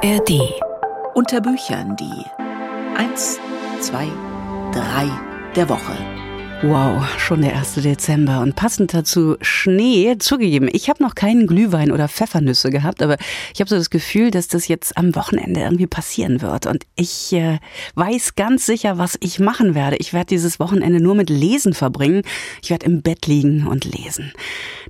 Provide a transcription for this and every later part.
ARD. Unter Büchern die 1, 2, 3 der Woche. Wow, schon der 1. Dezember und passend dazu Schnee. Zugegeben, ich habe noch keinen Glühwein oder Pfeffernüsse gehabt, aber ich habe so das Gefühl, dass das jetzt am Wochenende irgendwie passieren wird. Und ich äh, weiß ganz sicher, was ich machen werde. Ich werde dieses Wochenende nur mit Lesen verbringen. Ich werde im Bett liegen und lesen.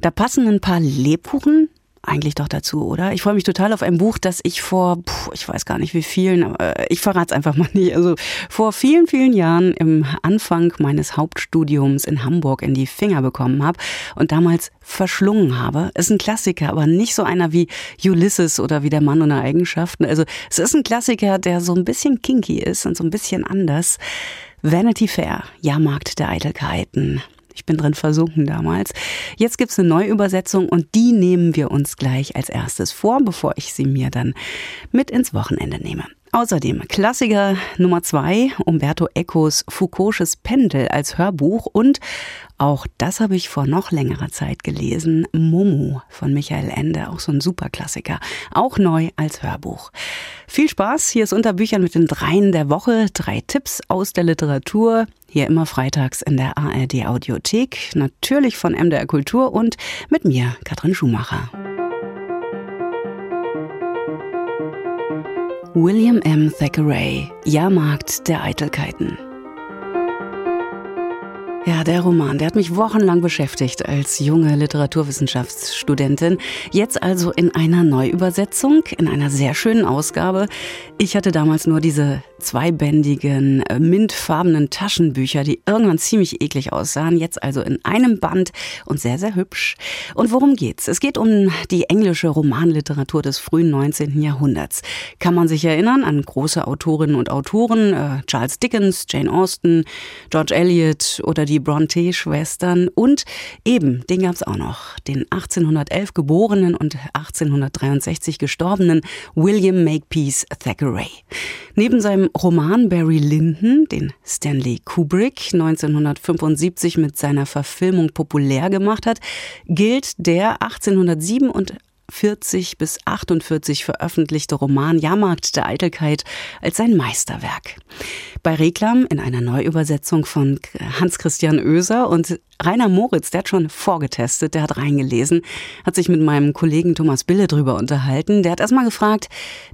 Da passen ein paar Lebkuchen, eigentlich doch dazu, oder? Ich freue mich total auf ein Buch, das ich vor, puh, ich weiß gar nicht wie vielen, aber ich verrate es einfach mal nicht. Also vor vielen, vielen Jahren im Anfang meines Hauptstudiums in Hamburg in die Finger bekommen habe und damals verschlungen habe. Ist ein Klassiker, aber nicht so einer wie Ulysses oder wie der Mann ohne Eigenschaften. Also es ist ein Klassiker, der so ein bisschen kinky ist und so ein bisschen anders. Vanity Fair, Jahrmarkt der Eitelkeiten. Ich bin drin versunken damals. Jetzt gibt's eine Neuübersetzung und die nehmen wir uns gleich als erstes vor, bevor ich sie mir dann mit ins Wochenende nehme. Außerdem Klassiker Nummer zwei, Umberto Ecos Foucault'sches Pendel als Hörbuch und auch das habe ich vor noch längerer Zeit gelesen, Momo von Michael Ende, auch so ein Superklassiker, auch neu als Hörbuch. Viel Spaß, hier ist unter Büchern mit den Dreien der Woche, drei Tipps aus der Literatur, hier immer freitags in der ARD Audiothek, natürlich von MDR Kultur und mit mir, Katrin Schumacher. William M. Thackeray, Jahrmarkt der Eitelkeiten. Ja, der Roman, der hat mich wochenlang beschäftigt als junge Literaturwissenschaftsstudentin. Jetzt also in einer Neuübersetzung, in einer sehr schönen Ausgabe. Ich hatte damals nur diese zweibändigen, äh, mintfarbenen Taschenbücher, die irgendwann ziemlich eklig aussahen. Jetzt also in einem Band und sehr, sehr hübsch. Und worum geht's? Es geht um die englische Romanliteratur des frühen 19. Jahrhunderts. Kann man sich erinnern an große Autorinnen und Autoren, äh, Charles Dickens, Jane Austen, George Eliot oder die Bronte-Schwestern und eben, den gab's auch noch, den 1811 geborenen und 1863 gestorbenen William Makepeace Thackeray. Neben seinem Roman Barry Lyndon, den Stanley Kubrick 1975 mit seiner Verfilmung populär gemacht hat, gilt der 1807 und 40 bis 48 veröffentlichte Roman Jahrmarkt der Eitelkeit als sein Meisterwerk. Bei Reklam in einer Neuübersetzung von Hans-Christian Oeser und Rainer Moritz, der hat schon vorgetestet, der hat reingelesen, hat sich mit meinem Kollegen Thomas Bille drüber unterhalten. Der hat erstmal gefragt,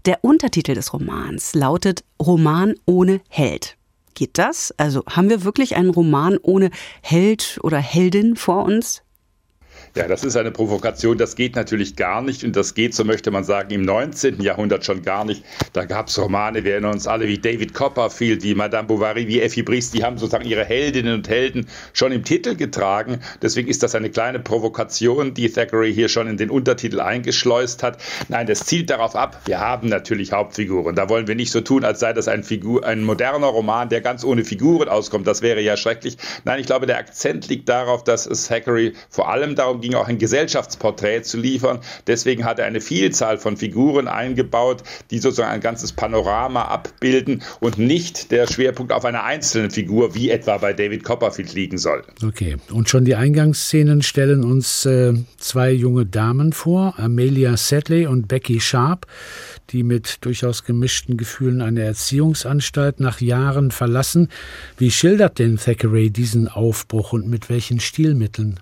der Untertitel des Romans lautet Roman ohne Held. Geht das? Also haben wir wirklich einen Roman ohne Held oder Heldin vor uns? Ja, das ist eine Provokation, das geht natürlich gar nicht und das geht, so möchte man sagen, im 19. Jahrhundert schon gar nicht. Da gab es Romane, wir erinnern uns alle, wie David Copperfield, wie Madame Bovary, wie Effie Briest, die haben sozusagen ihre Heldinnen und Helden schon im Titel getragen. Deswegen ist das eine kleine Provokation, die Thackeray hier schon in den Untertitel eingeschleust hat. Nein, das zielt darauf ab, wir haben natürlich Hauptfiguren. Da wollen wir nicht so tun, als sei das ein, Figur, ein moderner Roman, der ganz ohne Figuren auskommt. Das wäre ja schrecklich. Nein, ich glaube, der Akzent liegt darauf, dass es Thackeray vor allem darum ging auch ein Gesellschaftsporträt zu liefern. Deswegen hat er eine Vielzahl von Figuren eingebaut, die sozusagen ein ganzes Panorama abbilden und nicht der Schwerpunkt auf einer einzelnen Figur, wie etwa bei David Copperfield liegen soll. Okay, und schon die Eingangsszenen stellen uns äh, zwei junge Damen vor, Amelia Sedley und Becky Sharp, die mit durchaus gemischten Gefühlen eine Erziehungsanstalt nach Jahren verlassen. Wie schildert denn Thackeray diesen Aufbruch und mit welchen Stilmitteln?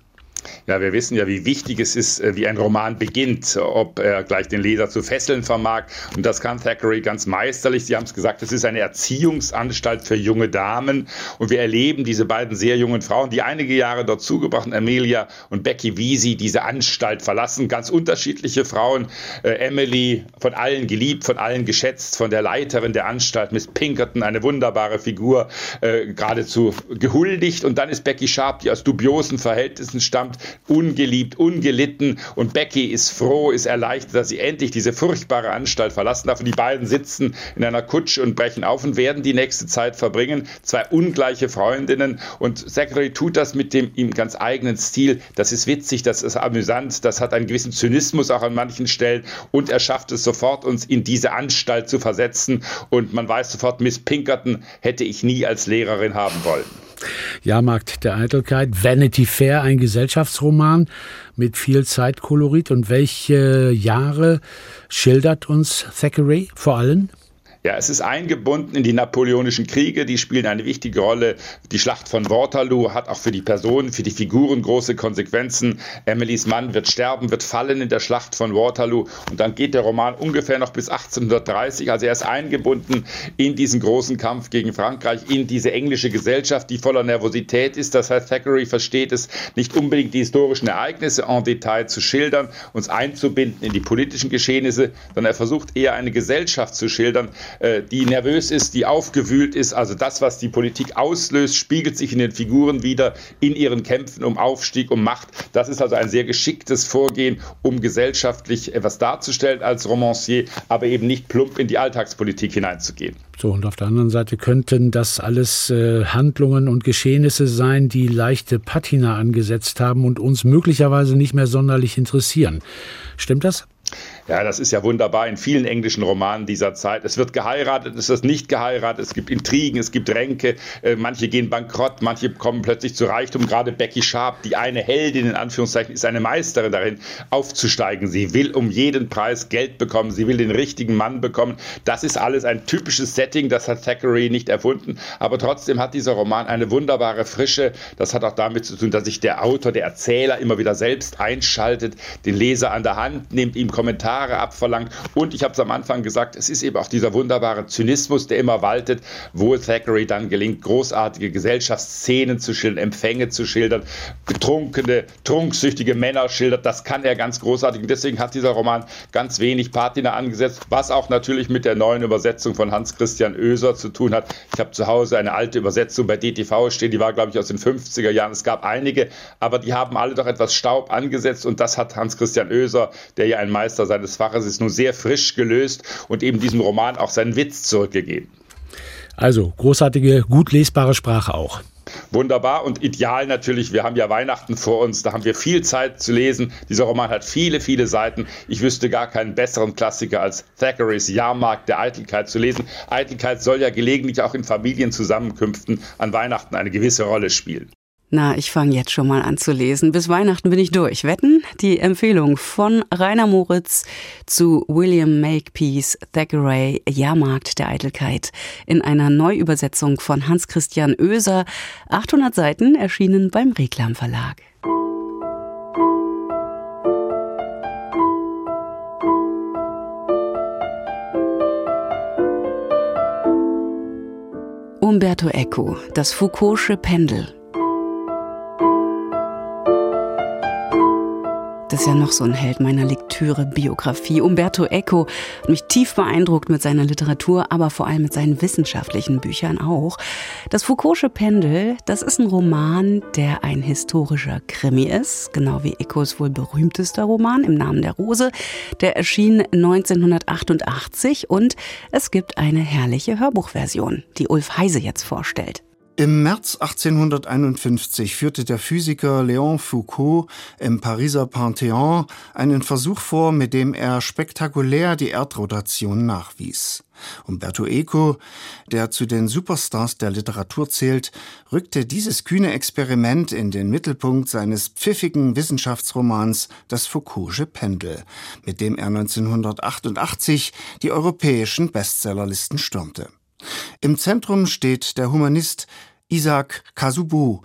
Ja, wir wissen ja, wie wichtig es ist, äh, wie ein Roman beginnt, ob er gleich den Leser zu fesseln vermag. Und das kann Thackeray ganz meisterlich. Sie haben es gesagt, es ist eine Erziehungsanstalt für junge Damen. Und wir erleben diese beiden sehr jungen Frauen, die einige Jahre dort zugebracht, Amelia und Becky, wie sie diese Anstalt verlassen. Ganz unterschiedliche Frauen. Äh, Emily, von allen geliebt, von allen geschätzt, von der Leiterin der Anstalt, Miss Pinkerton, eine wunderbare Figur, äh, geradezu gehuldigt. Und dann ist Becky Sharp, die aus dubiosen Verhältnissen stammt insgesamt ungeliebt, ungelitten. Und Becky ist froh, ist erleichtert, dass sie endlich diese furchtbare Anstalt verlassen darf. Und die beiden sitzen in einer Kutsche und brechen auf und werden die nächste Zeit verbringen. Zwei ungleiche Freundinnen. Und Zachary tut das mit dem ihm ganz eigenen Stil. Das ist witzig, das ist amüsant, das hat einen gewissen Zynismus auch an manchen Stellen. Und er schafft es sofort, uns in diese Anstalt zu versetzen. Und man weiß sofort, Miss Pinkerton hätte ich nie als Lehrerin haben wollen. Jahrmarkt der Eitelkeit, Vanity Fair, ein Gesellschaftsroman mit viel Zeitkolorit. Und welche Jahre schildert uns Thackeray vor allem? Ja, es ist eingebunden in die napoleonischen Kriege, die spielen eine wichtige Rolle. Die Schlacht von Waterloo hat auch für die Personen, für die Figuren große Konsequenzen. Emilys Mann wird sterben, wird fallen in der Schlacht von Waterloo und dann geht der Roman ungefähr noch bis 1830. Also er ist eingebunden in diesen großen Kampf gegen Frankreich, in diese englische Gesellschaft, die voller Nervosität ist. Das heißt, Thackeray versteht es nicht unbedingt die historischen Ereignisse en Detail zu schildern, uns einzubinden in die politischen Geschehnisse, sondern er versucht eher eine Gesellschaft zu schildern, die nervös ist, die aufgewühlt ist. Also das, was die Politik auslöst, spiegelt sich in den Figuren wieder, in ihren Kämpfen um Aufstieg, um Macht. Das ist also ein sehr geschicktes Vorgehen, um gesellschaftlich etwas darzustellen als Romancier, aber eben nicht plump in die Alltagspolitik hineinzugehen. So, und auf der anderen Seite könnten das alles äh, Handlungen und Geschehnisse sein, die leichte Patina angesetzt haben und uns möglicherweise nicht mehr sonderlich interessieren. Stimmt das? Ja, das ist ja wunderbar in vielen englischen Romanen dieser Zeit. Es wird geheiratet, es wird nicht geheiratet, es gibt Intrigen, es gibt Ränke, äh, manche gehen bankrott, manche kommen plötzlich zu Reichtum. Gerade Becky Sharp, die eine Heldin in Anführungszeichen, ist eine Meisterin darin, aufzusteigen. Sie will um jeden Preis Geld bekommen, sie will den richtigen Mann bekommen. Das ist alles ein typisches Setting, das hat Thackeray nicht erfunden, aber trotzdem hat dieser Roman eine wunderbare Frische. Das hat auch damit zu tun, dass sich der Autor, der Erzähler immer wieder selbst einschaltet, den Leser an der Hand nimmt, ihm Kommentare Kommentare abverlangt. Und ich habe es am Anfang gesagt, es ist eben auch dieser wunderbare Zynismus, der immer waltet, wo Thackeray dann gelingt, großartige Gesellschaftsszenen zu schildern, Empfänge zu schildern, betrunkene, trunksüchtige Männer schildert. Das kann er ganz großartig. Und deswegen hat dieser Roman ganz wenig Patina angesetzt, was auch natürlich mit der neuen Übersetzung von Hans Christian Oeser zu tun hat. Ich habe zu Hause eine alte Übersetzung bei DTV stehen, die war, glaube ich, aus den 50er Jahren. Es gab einige, aber die haben alle doch etwas Staub angesetzt und das hat Hans Christian Oeser, der ja ein Meister seines seines Faches ist nur sehr frisch gelöst und eben diesem Roman auch seinen Witz zurückgegeben. Also großartige, gut lesbare Sprache auch. Wunderbar und ideal natürlich. Wir haben ja Weihnachten vor uns, da haben wir viel Zeit zu lesen. Dieser Roman hat viele, viele Seiten. Ich wüsste gar keinen besseren Klassiker als Thackeray's Jahrmarkt der Eitelkeit zu lesen. Eitelkeit soll ja gelegentlich auch in Familienzusammenkünften an Weihnachten eine gewisse Rolle spielen. Na, ich fange jetzt schon mal an zu lesen. Bis Weihnachten bin ich durch. Wetten? Die Empfehlung von Rainer Moritz zu William Makepeace Thackeray Jahrmarkt der Eitelkeit in einer Neuübersetzung von Hans Christian Oeser. 800 Seiten erschienen beim Reklam Verlag. Umberto Eco, das Foucault'sche Pendel. Das ist ja noch so ein Held meiner Lektüre-Biografie. Umberto Eco hat mich tief beeindruckt mit seiner Literatur, aber vor allem mit seinen wissenschaftlichen Büchern auch. Das Foucault'sche Pendel, das ist ein Roman, der ein historischer Krimi ist, genau wie Ecos wohl berühmtester Roman im Namen der Rose. Der erschien 1988 und es gibt eine herrliche Hörbuchversion, die Ulf Heise jetzt vorstellt. Im März 1851 führte der Physiker Léon Foucault im Pariser Panthéon einen Versuch vor, mit dem er spektakulär die Erdrotation nachwies. Umberto Eco, der zu den Superstars der Literatur zählt, rückte dieses kühne Experiment in den Mittelpunkt seines pfiffigen Wissenschaftsromans Das Foucault'sche Pendel, mit dem er 1988 die europäischen Bestsellerlisten stürmte. Im Zentrum steht der Humanist Isaac Kasubu,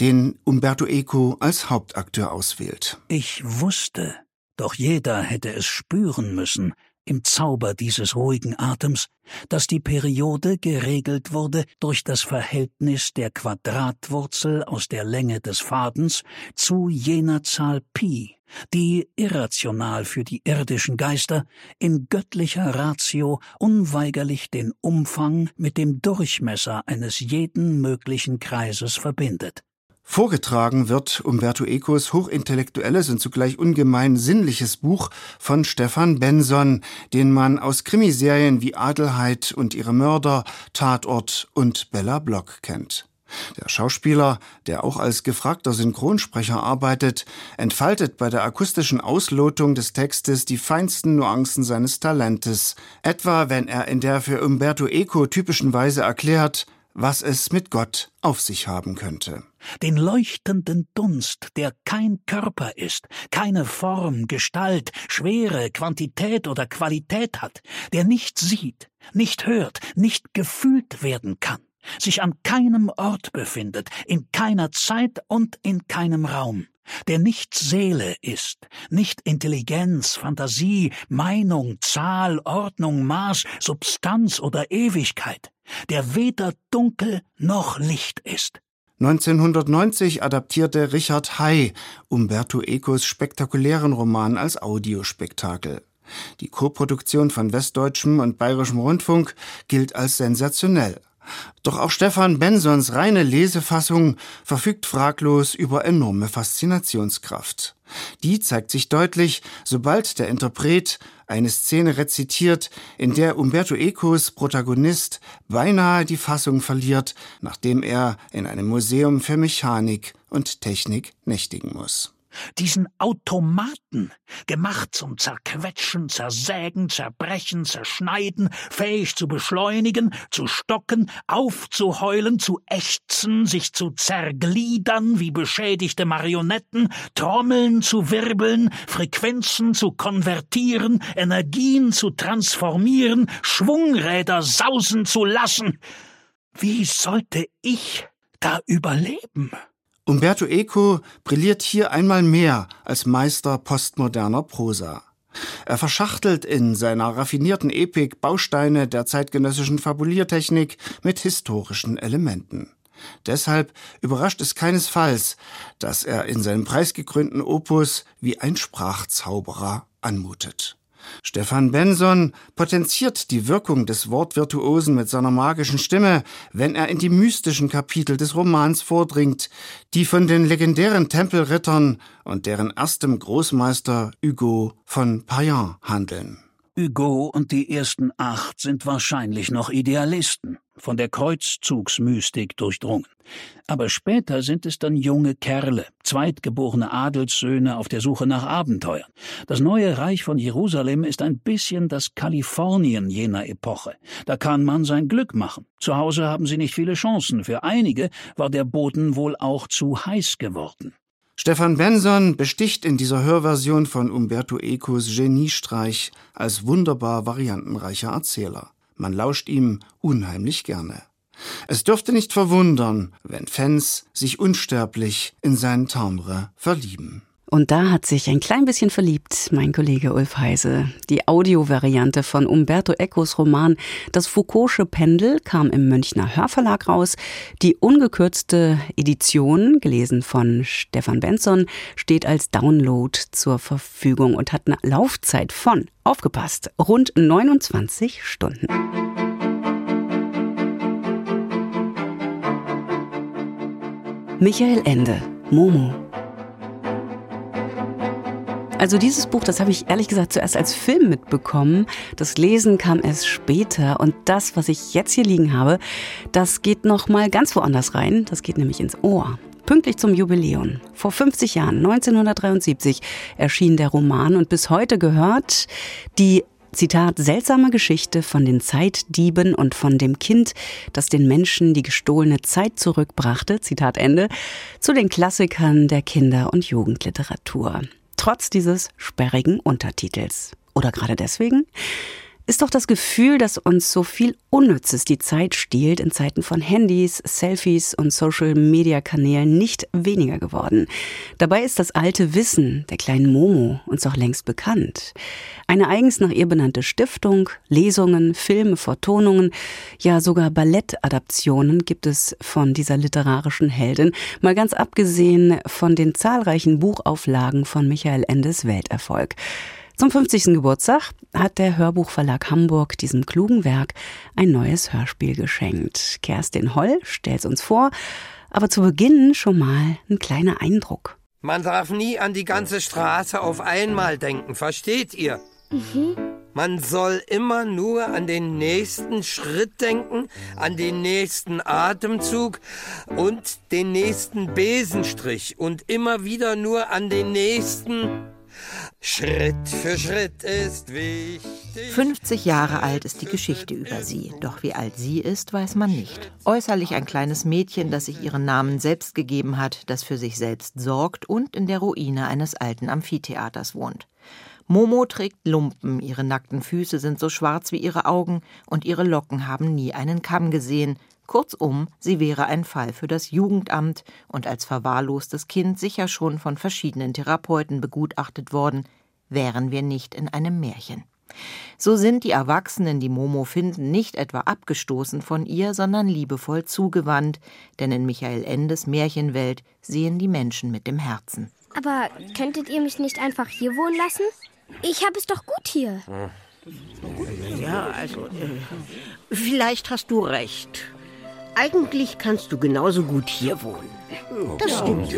den Umberto Eco als Hauptakteur auswählt. Ich wusste, doch jeder hätte es spüren müssen, im Zauber dieses ruhigen Atems, dass die Periode geregelt wurde durch das Verhältnis der Quadratwurzel aus der Länge des Fadens zu jener Zahl Pi, die irrational für die irdischen Geister in göttlicher Ratio unweigerlich den Umfang mit dem Durchmesser eines jeden möglichen Kreises verbindet. Vorgetragen wird Umberto Ecos hochintellektuelles und zugleich ungemein sinnliches Buch von Stefan Benson, den man aus Krimiserien wie Adelheid und ihre Mörder, Tatort und Bella Block kennt. Der Schauspieler, der auch als gefragter Synchronsprecher arbeitet, entfaltet bei der akustischen Auslotung des Textes die feinsten Nuancen seines Talentes, etwa wenn er in der für Umberto Eco typischen Weise erklärt, was es mit Gott auf sich haben könnte. Den leuchtenden Dunst, der kein Körper ist, keine Form, Gestalt, Schwere, Quantität oder Qualität hat, der nicht sieht, nicht hört, nicht gefühlt werden kann, sich an keinem Ort befindet, in keiner Zeit und in keinem Raum der nicht Seele ist, nicht Intelligenz, Fantasie, Meinung, Zahl, Ordnung, Maß, Substanz oder Ewigkeit, der weder dunkel noch Licht ist. 1990 adaptierte Richard Hay Umberto Ecos spektakulären Roman als Audiospektakel. Die Koproduktion von Westdeutschem und Bayerischem Rundfunk gilt als sensationell. Doch auch Stefan Bensons reine Lesefassung verfügt fraglos über enorme Faszinationskraft. Die zeigt sich deutlich, sobald der Interpret eine Szene rezitiert, in der Umberto Ecos Protagonist beinahe die Fassung verliert, nachdem er in einem Museum für Mechanik und Technik nächtigen muss diesen Automaten, gemacht zum Zerquetschen, Zersägen, Zerbrechen, Zerschneiden, fähig zu beschleunigen, zu stocken, aufzuheulen, zu ächzen, sich zu zergliedern wie beschädigte Marionetten, Trommeln zu wirbeln, Frequenzen zu konvertieren, Energien zu transformieren, Schwungräder sausen zu lassen. Wie sollte ich da überleben? Umberto Eco brilliert hier einmal mehr als Meister postmoderner Prosa. Er verschachtelt in seiner raffinierten Epik Bausteine der zeitgenössischen Fabuliertechnik mit historischen Elementen. Deshalb überrascht es keinesfalls, dass er in seinem preisgekrönten Opus wie ein Sprachzauberer anmutet. Stefan Benson potenziert die Wirkung des Wortvirtuosen mit seiner magischen Stimme, wenn er in die mystischen Kapitel des Romans vordringt, die von den legendären Tempelrittern und deren erstem Großmeister Hugo von Payan handeln. Hugo und die ersten acht sind wahrscheinlich noch Idealisten, von der Kreuzzugsmystik durchdrungen. Aber später sind es dann junge Kerle, zweitgeborene Adelssöhne auf der Suche nach Abenteuern. Das neue Reich von Jerusalem ist ein bisschen das Kalifornien jener Epoche. Da kann man sein Glück machen. Zu Hause haben sie nicht viele Chancen. Für einige war der Boden wohl auch zu heiß geworden. Stefan Benson besticht in dieser Hörversion von Umberto Ecos Geniestreich als wunderbar variantenreicher Erzähler. Man lauscht ihm unheimlich gerne. Es dürfte nicht verwundern, wenn Fans sich unsterblich in sein Timbre verlieben. Und da hat sich ein klein bisschen verliebt, mein Kollege Ulf Heise. Die Audiovariante von Umberto Ecos Roman Das Foucault'sche Pendel kam im Münchner Hörverlag raus. Die ungekürzte Edition, gelesen von Stefan Benson, steht als Download zur Verfügung und hat eine Laufzeit von, aufgepasst, rund 29 Stunden. Michael Ende, Momo. Also dieses Buch, das habe ich ehrlich gesagt zuerst als Film mitbekommen. Das Lesen kam erst später und das, was ich jetzt hier liegen habe, das geht noch mal ganz woanders rein. Das geht nämlich ins Ohr. Pünktlich zum Jubiläum. Vor 50 Jahren, 1973, erschien der Roman und bis heute gehört die Zitat, seltsame Geschichte von den Zeitdieben und von dem Kind, das den Menschen die gestohlene Zeit zurückbrachte, Zitat Ende, zu den Klassikern der Kinder- und Jugendliteratur trotz dieses sperrigen Untertitels. Oder gerade deswegen? Ist doch das Gefühl, dass uns so viel Unnützes die Zeit stiehlt in Zeiten von Handys, Selfies und Social-Media-Kanälen nicht weniger geworden. Dabei ist das alte Wissen der kleinen Momo uns auch längst bekannt. Eine eigens nach ihr benannte Stiftung, Lesungen, Filme, Vertonungen, ja sogar Ballettadaptionen gibt es von dieser literarischen Heldin, mal ganz abgesehen von den zahlreichen Buchauflagen von Michael Endes Welterfolg. Zum 50. Geburtstag hat der Hörbuchverlag Hamburg diesem klugen Werk ein neues Hörspiel geschenkt. Kerstin Holl stellt es uns vor, aber zu Beginn schon mal ein kleiner Eindruck. Man darf nie an die ganze Straße auf einmal denken, versteht ihr? Mhm. Man soll immer nur an den nächsten Schritt denken, an den nächsten Atemzug und den nächsten Besenstrich und immer wieder nur an den nächsten Schritt für Schritt ist wichtig. 50 Jahre alt ist die Geschichte über sie, doch wie alt sie ist, weiß man nicht. Äußerlich ein kleines Mädchen, das sich ihren Namen selbst gegeben hat, das für sich selbst sorgt und in der Ruine eines alten Amphitheaters wohnt. Momo trägt Lumpen, ihre nackten Füße sind so schwarz wie ihre Augen und ihre Locken haben nie einen Kamm gesehen. Kurzum, sie wäre ein Fall für das Jugendamt und als verwahrlostes Kind sicher schon von verschiedenen Therapeuten begutachtet worden, wären wir nicht in einem Märchen. So sind die Erwachsenen, die Momo finden, nicht etwa abgestoßen von ihr, sondern liebevoll zugewandt, denn in Michael Endes Märchenwelt sehen die Menschen mit dem Herzen. Aber könntet ihr mich nicht einfach hier wohnen lassen? Ich habe es doch gut hier. Ja, also, äh, vielleicht hast du recht. Eigentlich kannst du genauso gut hier wohnen. Das stimmt.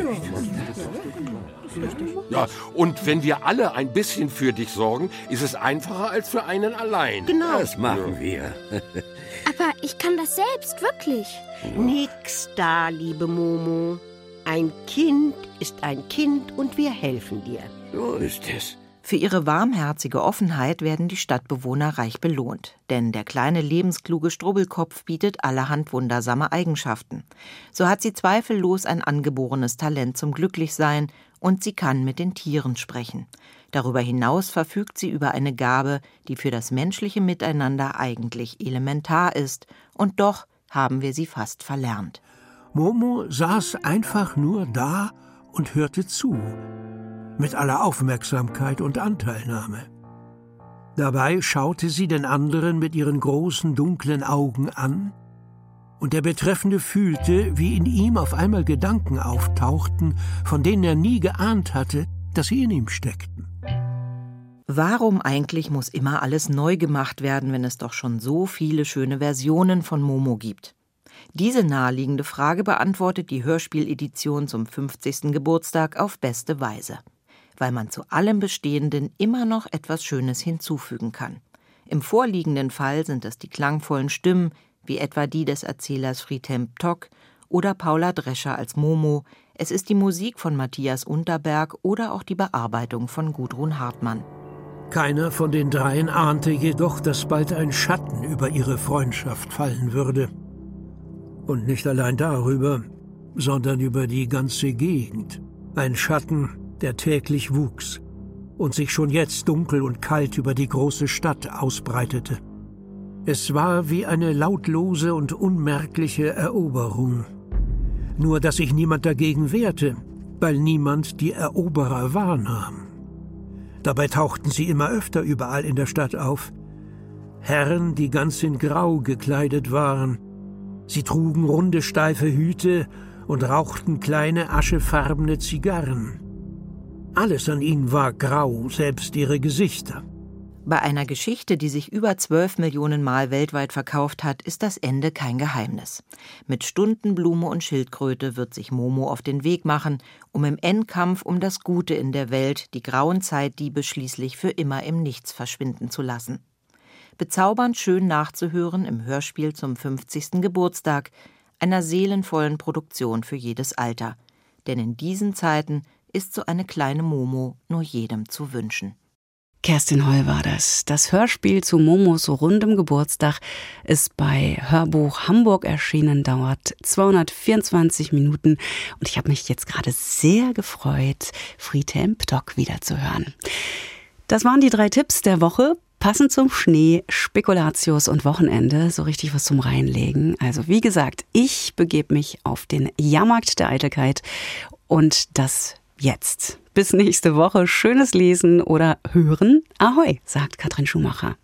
Ja, und wenn wir alle ein bisschen für dich sorgen, ist es einfacher als für einen allein. Genau. Das machen wir. Aber ich kann das selbst, wirklich. Nix da, liebe Momo. Ein Kind ist ein Kind und wir helfen dir. So ist es. Für ihre warmherzige Offenheit werden die Stadtbewohner reich belohnt, denn der kleine lebenskluge Strubbelkopf bietet allerhand wundersame Eigenschaften. So hat sie zweifellos ein angeborenes Talent zum Glücklichsein und sie kann mit den Tieren sprechen. Darüber hinaus verfügt sie über eine Gabe, die für das menschliche Miteinander eigentlich elementar ist, und doch haben wir sie fast verlernt. Momo saß einfach nur da und hörte zu, mit aller Aufmerksamkeit und Anteilnahme. Dabei schaute sie den anderen mit ihren großen dunklen Augen an, und der Betreffende fühlte, wie in ihm auf einmal Gedanken auftauchten, von denen er nie geahnt hatte, dass sie in ihm steckten. Warum eigentlich muss immer alles neu gemacht werden, wenn es doch schon so viele schöne Versionen von Momo gibt? Diese naheliegende Frage beantwortet die Hörspieledition zum 50. Geburtstag auf beste Weise weil man zu allem Bestehenden immer noch etwas Schönes hinzufügen kann. Im vorliegenden Fall sind es die klangvollen Stimmen, wie etwa die des Erzählers Friedhelm Tock oder Paula Drescher als Momo, es ist die Musik von Matthias Unterberg oder auch die Bearbeitung von Gudrun Hartmann. Keiner von den dreien ahnte jedoch, dass bald ein Schatten über ihre Freundschaft fallen würde. Und nicht allein darüber, sondern über die ganze Gegend. Ein Schatten, der täglich wuchs und sich schon jetzt dunkel und kalt über die große Stadt ausbreitete. Es war wie eine lautlose und unmerkliche Eroberung. Nur dass sich niemand dagegen wehrte, weil niemand die Eroberer wahrnahm. Dabei tauchten sie immer öfter überall in der Stadt auf. Herren, die ganz in Grau gekleidet waren. Sie trugen runde, steife Hüte und rauchten kleine, aschefarbene Zigarren. Alles an ihnen war grau, selbst ihre Gesichter. Bei einer Geschichte, die sich über zwölf Millionen Mal weltweit verkauft hat, ist das Ende kein Geheimnis. Mit Stundenblume und Schildkröte wird sich Momo auf den Weg machen, um im Endkampf um das Gute in der Welt die grauen Zeitdiebe schließlich für immer im Nichts verschwinden zu lassen. Bezaubernd schön nachzuhören im Hörspiel zum 50. Geburtstag, einer seelenvollen Produktion für jedes Alter. Denn in diesen Zeiten ist so eine kleine Momo nur jedem zu wünschen. Kerstin Heu war das. Das Hörspiel zu Momos rundem Geburtstag ist bei Hörbuch Hamburg erschienen, dauert 224 Minuten und ich habe mich jetzt gerade sehr gefreut, Friedhelm Ptock wiederzuhören. Das waren die drei Tipps der Woche. Passend zum Schnee, Spekulatius und Wochenende, so richtig was zum Reinlegen. Also wie gesagt, ich begebe mich auf den Jahrmarkt der Eitelkeit und das jetzt. Bis nächste Woche. Schönes Lesen oder Hören. Ahoi, sagt Katrin Schumacher.